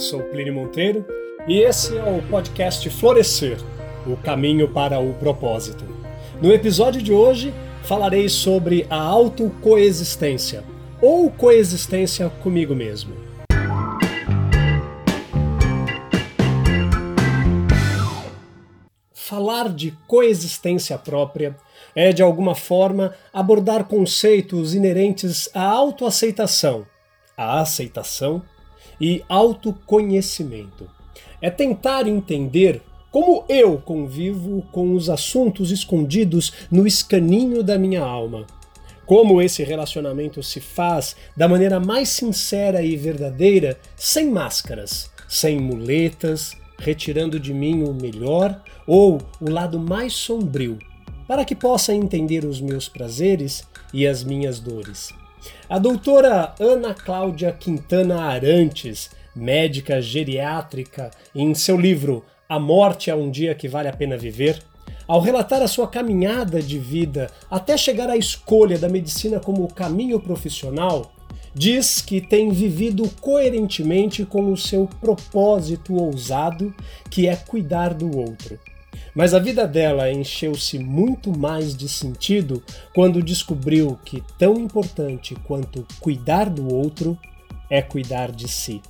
Sou Plínio Monteiro e esse é o podcast Florescer o caminho para o propósito. No episódio de hoje falarei sobre a autocoexistência ou coexistência comigo mesmo. Falar de coexistência própria é, de alguma forma, abordar conceitos inerentes à autoaceitação, à aceitação e autoconhecimento. É tentar entender como eu convivo com os assuntos escondidos no escaninho da minha alma. Como esse relacionamento se faz da maneira mais sincera e verdadeira, sem máscaras, sem muletas, retirando de mim o melhor ou o lado mais sombrio, para que possa entender os meus prazeres e as minhas dores. A doutora Ana Cláudia Quintana Arantes, médica geriátrica, em seu livro A Morte é um Dia que Vale a Pena Viver, ao relatar a sua caminhada de vida até chegar à escolha da medicina como caminho profissional, diz que tem vivido coerentemente com o seu propósito ousado, que é cuidar do outro. Mas a vida dela encheu-se muito mais de sentido quando descobriu que tão importante quanto cuidar do outro é cuidar de si.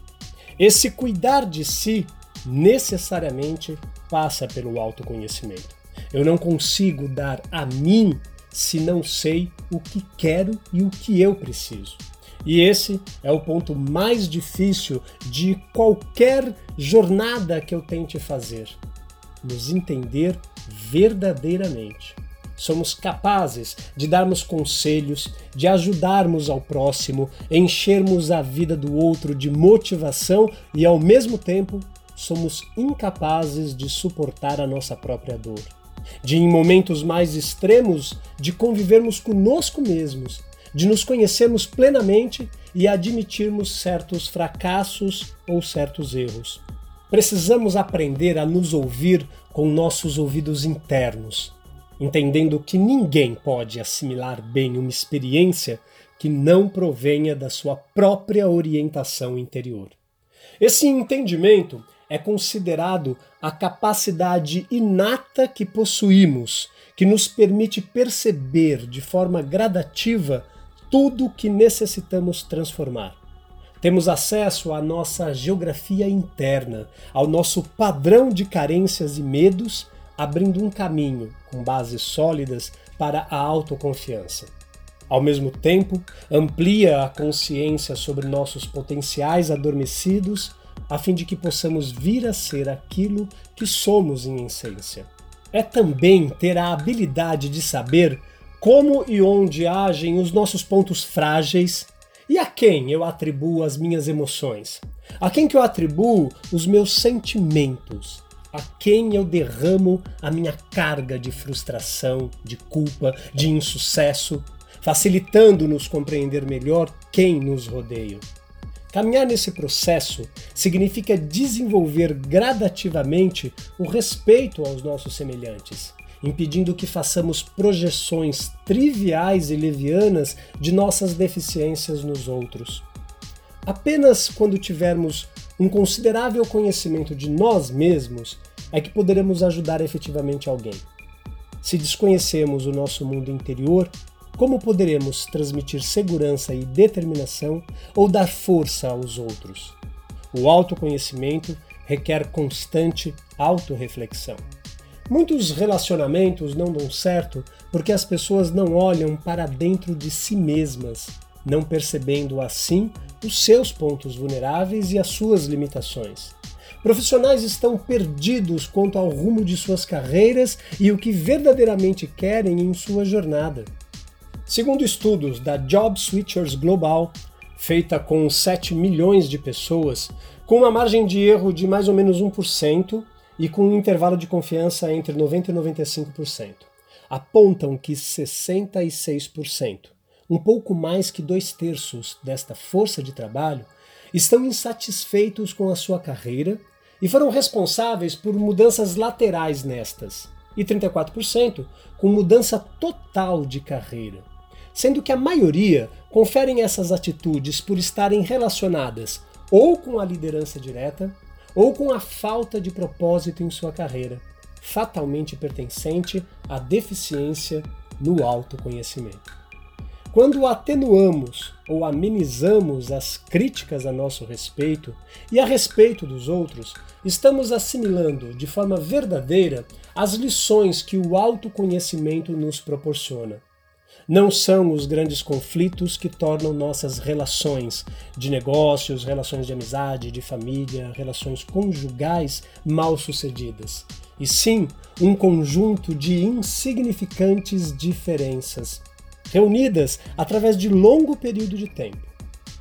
Esse cuidar de si necessariamente passa pelo autoconhecimento. Eu não consigo dar a mim se não sei o que quero e o que eu preciso. E esse é o ponto mais difícil de qualquer jornada que eu tente fazer nos entender verdadeiramente. Somos capazes de darmos conselhos, de ajudarmos ao próximo, enchermos a vida do outro de motivação e, ao mesmo tempo, somos incapazes de suportar a nossa própria dor. De, em momentos mais extremos, de convivermos conosco mesmos, de nos conhecermos plenamente e admitirmos certos fracassos ou certos erros. Precisamos aprender a nos ouvir com nossos ouvidos internos, entendendo que ninguém pode assimilar bem uma experiência que não provenha da sua própria orientação interior. Esse entendimento é considerado a capacidade inata que possuímos, que nos permite perceber de forma gradativa tudo o que necessitamos transformar. Temos acesso à nossa geografia interna, ao nosso padrão de carências e medos, abrindo um caminho com bases sólidas para a autoconfiança. Ao mesmo tempo, amplia a consciência sobre nossos potenciais adormecidos, a fim de que possamos vir a ser aquilo que somos em essência. É também ter a habilidade de saber como e onde agem os nossos pontos frágeis e a quem eu atribuo as minhas emoções? A quem que eu atribuo os meus sentimentos? A quem eu derramo a minha carga de frustração, de culpa, de insucesso, facilitando-nos compreender melhor quem nos rodeia? Caminhar nesse processo significa desenvolver gradativamente o respeito aos nossos semelhantes, impedindo que façamos projeções triviais e levianas de nossas deficiências nos outros. Apenas quando tivermos um considerável conhecimento de nós mesmos é que poderemos ajudar efetivamente alguém. Se desconhecemos o nosso mundo interior, como poderemos transmitir segurança e determinação ou dar força aos outros? O autoconhecimento requer constante autorreflexão. Muitos relacionamentos não dão certo porque as pessoas não olham para dentro de si mesmas, não percebendo assim os seus pontos vulneráveis e as suas limitações. Profissionais estão perdidos quanto ao rumo de suas carreiras e o que verdadeiramente querem em sua jornada. Segundo estudos da Job Switchers Global, feita com 7 milhões de pessoas, com uma margem de erro de mais ou menos 1%, e com um intervalo de confiança entre 90% e 95%. Apontam que 66%, um pouco mais que dois terços desta força de trabalho, estão insatisfeitos com a sua carreira e foram responsáveis por mudanças laterais nestas, e 34% com mudança total de carreira, sendo que a maioria conferem essas atitudes por estarem relacionadas ou com a liderança direta, ou com a falta de propósito em sua carreira, fatalmente pertencente à deficiência no autoconhecimento. Quando atenuamos ou amenizamos as críticas a nosso respeito e a respeito dos outros, estamos assimilando de forma verdadeira as lições que o autoconhecimento nos proporciona. Não são os grandes conflitos que tornam nossas relações de negócios, relações de amizade, de família, relações conjugais mal sucedidas, e sim um conjunto de insignificantes diferenças reunidas através de longo período de tempo.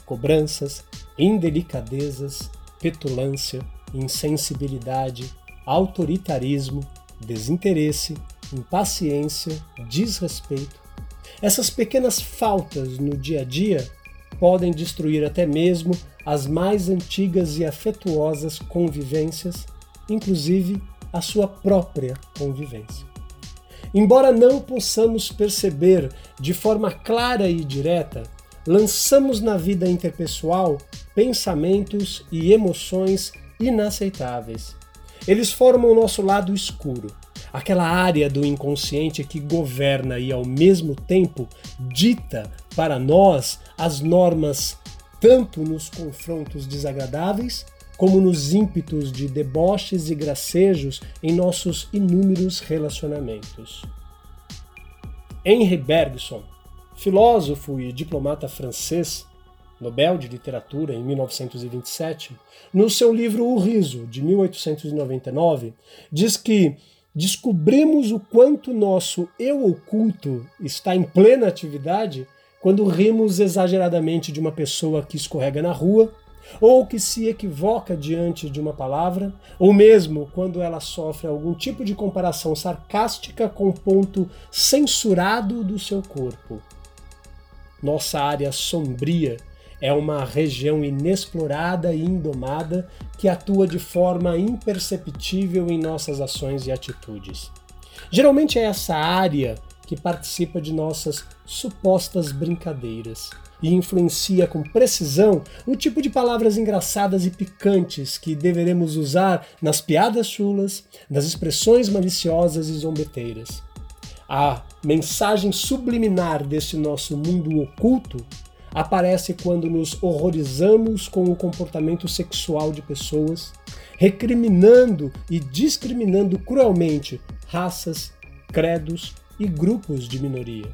Cobranças, indelicadezas, petulância, insensibilidade, autoritarismo, desinteresse, impaciência, desrespeito. Essas pequenas faltas no dia a dia podem destruir até mesmo as mais antigas e afetuosas convivências, inclusive a sua própria convivência. Embora não possamos perceber de forma clara e direta, lançamos na vida interpessoal pensamentos e emoções inaceitáveis. Eles formam o nosso lado escuro, aquela área do inconsciente que governa e ao mesmo tempo dita para nós as normas tanto nos confrontos desagradáveis como nos ímpetos de deboches e gracejos em nossos inúmeros relacionamentos. Henri Bergson, filósofo e diplomata francês, Nobel de Literatura em 1927, no seu livro O Riso, de 1899, diz que descobrimos o quanto nosso eu oculto está em plena atividade quando rimos exageradamente de uma pessoa que escorrega na rua ou que se equivoca diante de uma palavra, ou mesmo quando ela sofre algum tipo de comparação sarcástica com o ponto censurado do seu corpo. Nossa área sombria é uma região inexplorada e indomada que atua de forma imperceptível em nossas ações e atitudes. Geralmente é essa área que participa de nossas supostas brincadeiras e influencia com precisão o tipo de palavras engraçadas e picantes que deveremos usar nas piadas chulas, nas expressões maliciosas e zombeteiras. A mensagem subliminar deste nosso mundo oculto aparece quando nos horrorizamos com o comportamento sexual de pessoas, recriminando e discriminando cruelmente raças, credos e grupos de minoria.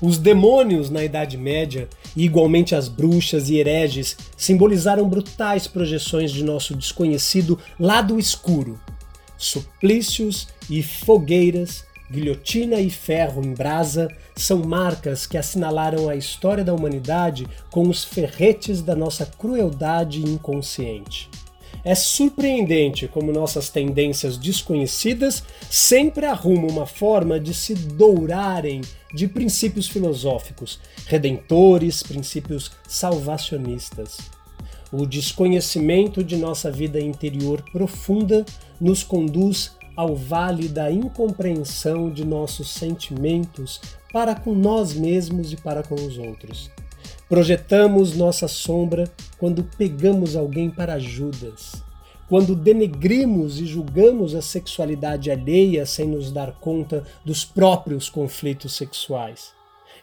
Os demônios na Idade Média, e igualmente as bruxas e hereges, simbolizaram brutais projeções de nosso desconhecido lado escuro. Suplícios e fogueiras, guilhotina e ferro em brasa são marcas que assinalaram a história da humanidade com os ferretes da nossa crueldade inconsciente. É surpreendente como nossas tendências desconhecidas sempre arrumam uma forma de se dourarem de princípios filosóficos, redentores, princípios salvacionistas. O desconhecimento de nossa vida interior profunda nos conduz ao vale da incompreensão de nossos sentimentos para com nós mesmos e para com os outros. Projetamos nossa sombra quando pegamos alguém para Judas, quando denegrimos e julgamos a sexualidade alheia sem nos dar conta dos próprios conflitos sexuais.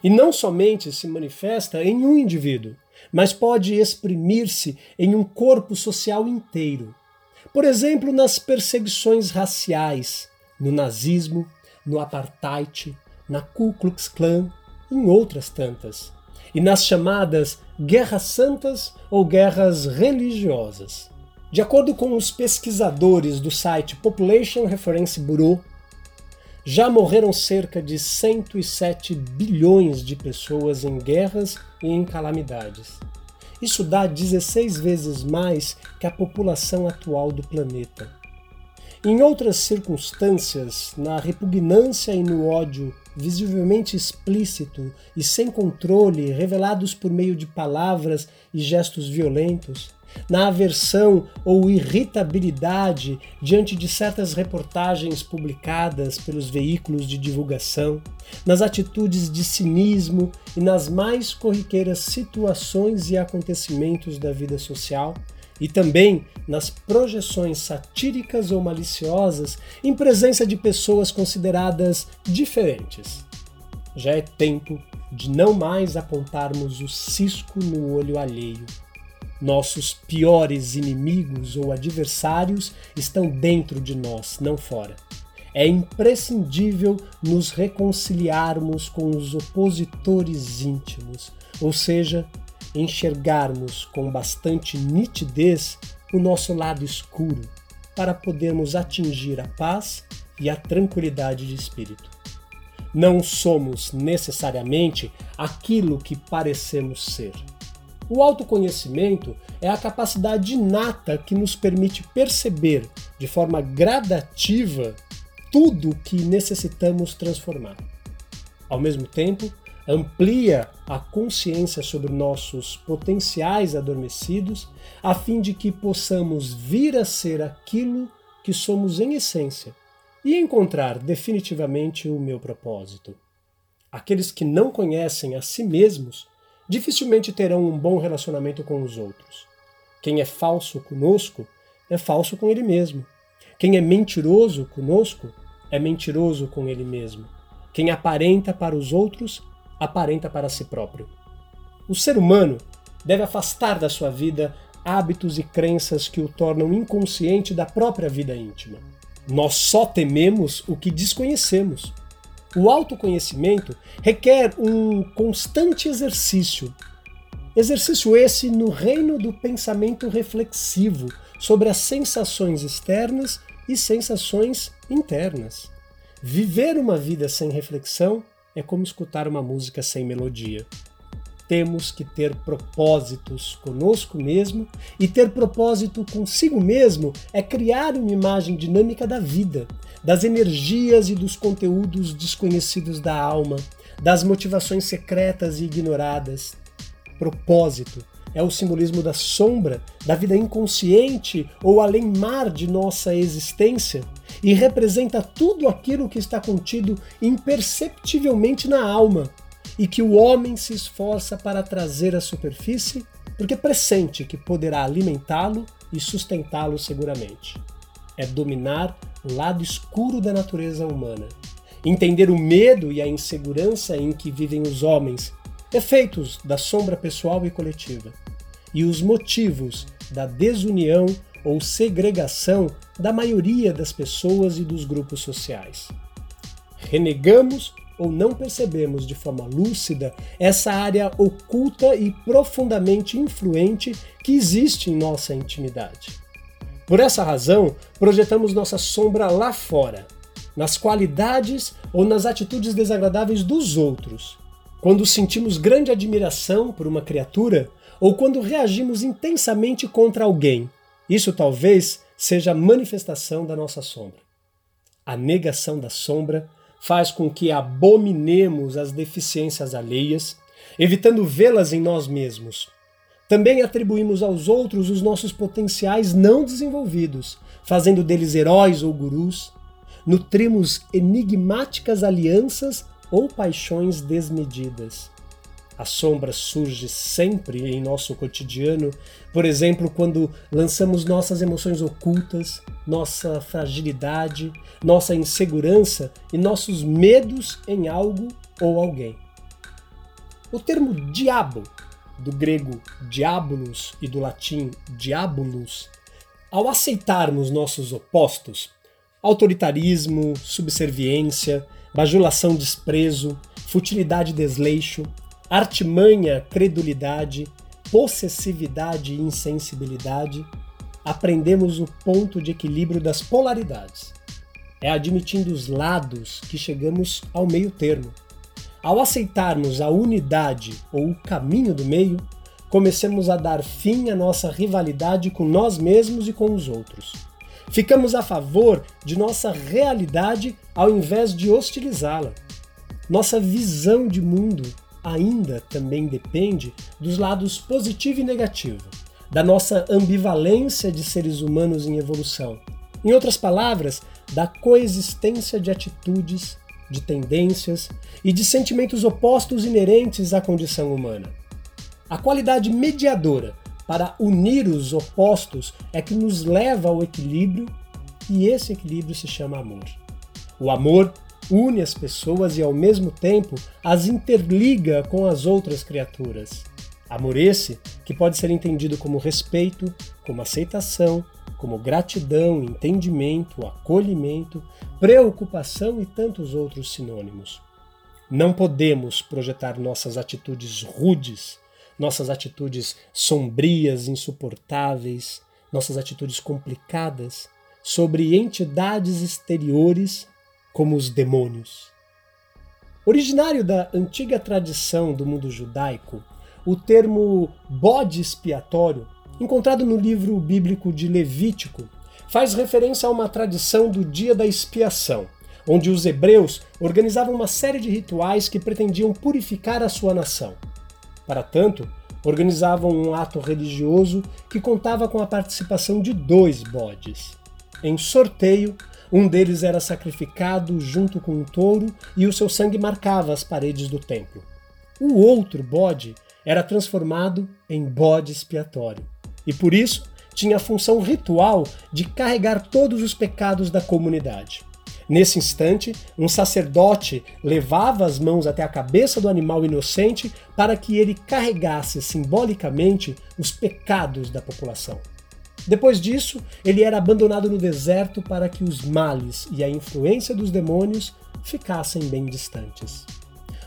E não somente se manifesta em um indivíduo, mas pode exprimir-se em um corpo social inteiro. Por exemplo, nas perseguições raciais, no nazismo, no apartheid, na Ku Klux Klan, em outras tantas e nas chamadas guerras santas ou guerras religiosas. De acordo com os pesquisadores do site Population Reference Bureau, já morreram cerca de 107 bilhões de pessoas em guerras e em calamidades. Isso dá 16 vezes mais que a população atual do planeta. Em outras circunstâncias, na repugnância e no ódio visivelmente explícito e sem controle, revelados por meio de palavras e gestos violentos, na aversão ou irritabilidade diante de certas reportagens publicadas pelos veículos de divulgação, nas atitudes de cinismo e nas mais corriqueiras situações e acontecimentos da vida social, e também nas projeções satíricas ou maliciosas em presença de pessoas consideradas diferentes. Já é tempo de não mais apontarmos o cisco no olho alheio. Nossos piores inimigos ou adversários estão dentro de nós, não fora. É imprescindível nos reconciliarmos com os opositores íntimos, ou seja, enxergarmos com bastante nitidez o nosso lado escuro, para podermos atingir a paz e a tranquilidade de espírito. Não somos necessariamente aquilo que parecemos ser. O autoconhecimento é a capacidade inata que nos permite perceber de forma gradativa tudo o que necessitamos transformar. Ao mesmo tempo, amplia a consciência sobre nossos potenciais adormecidos, a fim de que possamos vir a ser aquilo que somos em essência e encontrar definitivamente o meu propósito. Aqueles que não conhecem a si mesmos dificilmente terão um bom relacionamento com os outros. Quem é falso conosco é falso com ele mesmo. Quem é mentiroso conosco é mentiroso com ele mesmo. Quem aparenta para os outros aparenta para si próprio. O ser humano deve afastar da sua vida hábitos e crenças que o tornam inconsciente da própria vida íntima. Nós só tememos o que desconhecemos. O autoconhecimento requer um constante exercício. Exercício esse no reino do pensamento reflexivo sobre as sensações externas e sensações internas. Viver uma vida sem reflexão é como escutar uma música sem melodia. Temos que ter propósitos conosco mesmo, e ter propósito consigo mesmo é criar uma imagem dinâmica da vida, das energias e dos conteúdos desconhecidos da alma, das motivações secretas e ignoradas. Propósito é o simbolismo da sombra, da vida inconsciente ou além-mar de nossa existência e representa tudo aquilo que está contido imperceptivelmente na alma e que o homem se esforça para trazer à superfície porque pressente que poderá alimentá-lo e sustentá-lo seguramente. É dominar o lado escuro da natureza humana, entender o medo e a insegurança em que vivem os homens efeitos da sombra pessoal e coletiva, e os motivos da desunião ou segregação da maioria das pessoas e dos grupos sociais. Renegamos ou não percebemos de forma lúcida essa área oculta e profundamente influente que existe em nossa intimidade. Por essa razão, projetamos nossa sombra lá fora, nas qualidades ou nas atitudes desagradáveis dos outros, quando sentimos grande admiração por uma criatura ou quando reagimos intensamente contra alguém. Isso talvez seja a manifestação da nossa sombra. A negação da sombra faz com que abominemos as deficiências alheias, evitando vê-las em nós mesmos. Também atribuímos aos outros os nossos potenciais não desenvolvidos, fazendo deles heróis ou gurus. Nutrimos enigmáticas alianças ou paixões desmedidas. A sombra surge sempre em nosso cotidiano, por exemplo, quando lançamos nossas emoções ocultas, nossa fragilidade, nossa insegurança e nossos medos em algo ou alguém. O termo diabo, do grego diabolos e do latim diabolus, ao aceitarmos nossos opostos, autoritarismo, subserviência, bajulação, desprezo, futilidade, desleixo, artimanha, credulidade, possessividade e insensibilidade, aprendemos o ponto de equilíbrio das polaridades. É admitindo os lados que chegamos ao meio termo. Ao aceitarmos a unidade ou o caminho do meio, comecemos a dar fim à nossa rivalidade com nós mesmos e com os outros. Ficamos a favor de nossa realidade ao invés de hostilizá-la. Nossa visão de mundo ainda também depende dos lados positivo e negativo, da nossa ambivalência de seres humanos em evolução. Em outras palavras, da coexistência de atitudes, de tendências e de sentimentos opostos inerentes à condição humana. A qualidade mediadora para unir os opostos é que nos leva ao equilíbrio e esse equilíbrio se chama amor. O amor une as pessoas e ao mesmo tempo as interliga com as outras criaturas. Amor esse que pode ser entendido como respeito, como aceitação, como gratidão, entendimento, acolhimento, preocupação e tantos outros sinônimos. Não podemos projetar nossas atitudes rudes, nossas atitudes sombrias, insuportáveis, nossas atitudes complicadas sobre entidades exteriores como os demônios. Originário da antiga tradição do mundo judaico, o termo bode expiatório, encontrado no livro bíblico de Levítico, faz referência a uma tradição do dia da expiação, onde os hebreus organizavam uma série de rituais que pretendiam purificar a sua nação. Para tanto, organizavam um ato religioso que contava com a participação de dois bodes. Em sorteio, um deles era sacrificado junto com um touro e o seu sangue marcava as paredes do templo. O outro bode era transformado em bode expiatório e por isso tinha a função ritual de carregar todos os pecados da comunidade. Nesse instante, um sacerdote levava as mãos até a cabeça do animal inocente para que ele carregasse simbolicamente os pecados da população. Depois disso, ele era abandonado no deserto para que os males e a influência dos demônios ficassem bem distantes.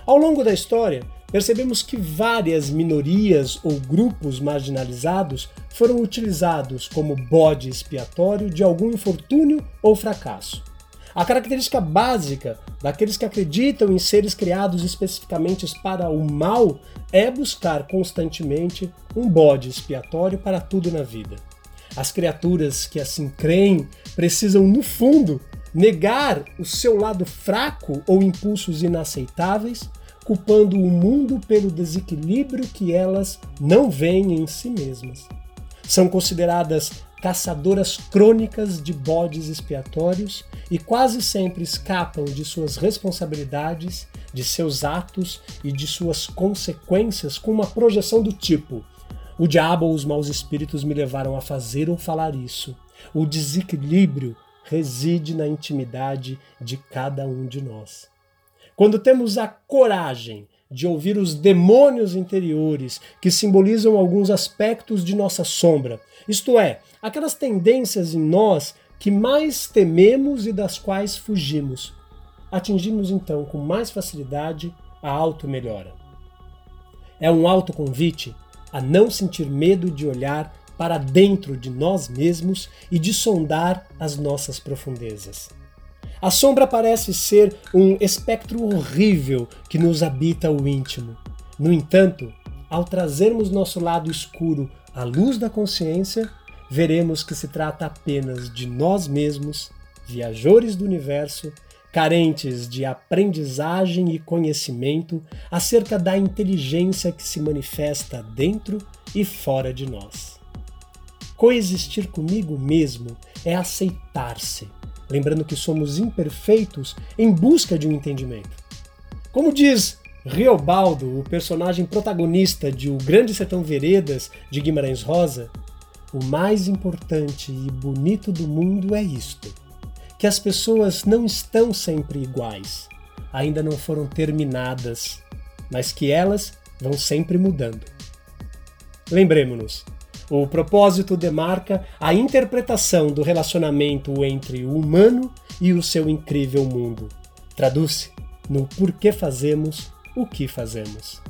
Ao longo da história, percebemos que várias minorias ou grupos marginalizados foram utilizados como bode expiatório de algum infortúnio ou fracasso. A característica básica daqueles que acreditam em seres criados especificamente para o mal é buscar constantemente um bode expiatório para tudo na vida. As criaturas que assim creem precisam, no fundo, negar o seu lado fraco ou impulsos inaceitáveis, culpando o mundo pelo desequilíbrio que elas não veem em si mesmas. São consideradas caçadoras crônicas de bodes expiatórios e quase sempre escapam de suas responsabilidades, de seus atos e de suas consequências com uma projeção do tipo: o diabo ou os maus espíritos me levaram a fazer ou falar isso. O desequilíbrio reside na intimidade de cada um de nós. Quando temos a coragem de ouvir os demônios interiores que simbolizam alguns aspectos de nossa sombra, isto é, aquelas tendências em nós que mais tememos e das quais fugimos, atingimos então com mais facilidade a auto-melhora. É um autoconvite a não sentir medo de olhar para dentro de nós mesmos e de sondar as nossas profundezas. A sombra parece ser um espectro horrível que nos habita o íntimo. No entanto, ao trazermos nosso lado escuro à luz da consciência, veremos que se trata apenas de nós mesmos, viajores do universo, carentes de aprendizagem e conhecimento acerca da inteligência que se manifesta dentro e fora de nós. Coexistir comigo mesmo é aceitar-se, lembrando que somos imperfeitos em busca de um entendimento. Como diz Riobaldo, o personagem protagonista de O Grande Sertão Veredas de Guimarães Rosa, o mais importante e bonito do mundo é isto que as pessoas não estão sempre iguais, ainda não foram terminadas, mas que elas vão sempre mudando. Lembremos-nos, o propósito demarca a interpretação do relacionamento entre o humano e o seu incrível mundo. Traduz-se no porquê fazemos o que fazemos.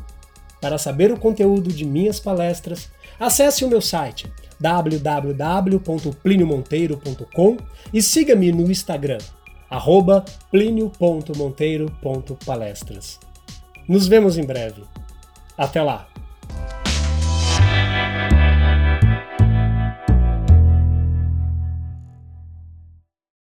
Para saber o conteúdo de minhas palestras, acesse o meu site www.pliniomonteiro.com e siga-me no Instagram, arroba plinio.monteiro.palestras. Nos vemos em breve. Até lá!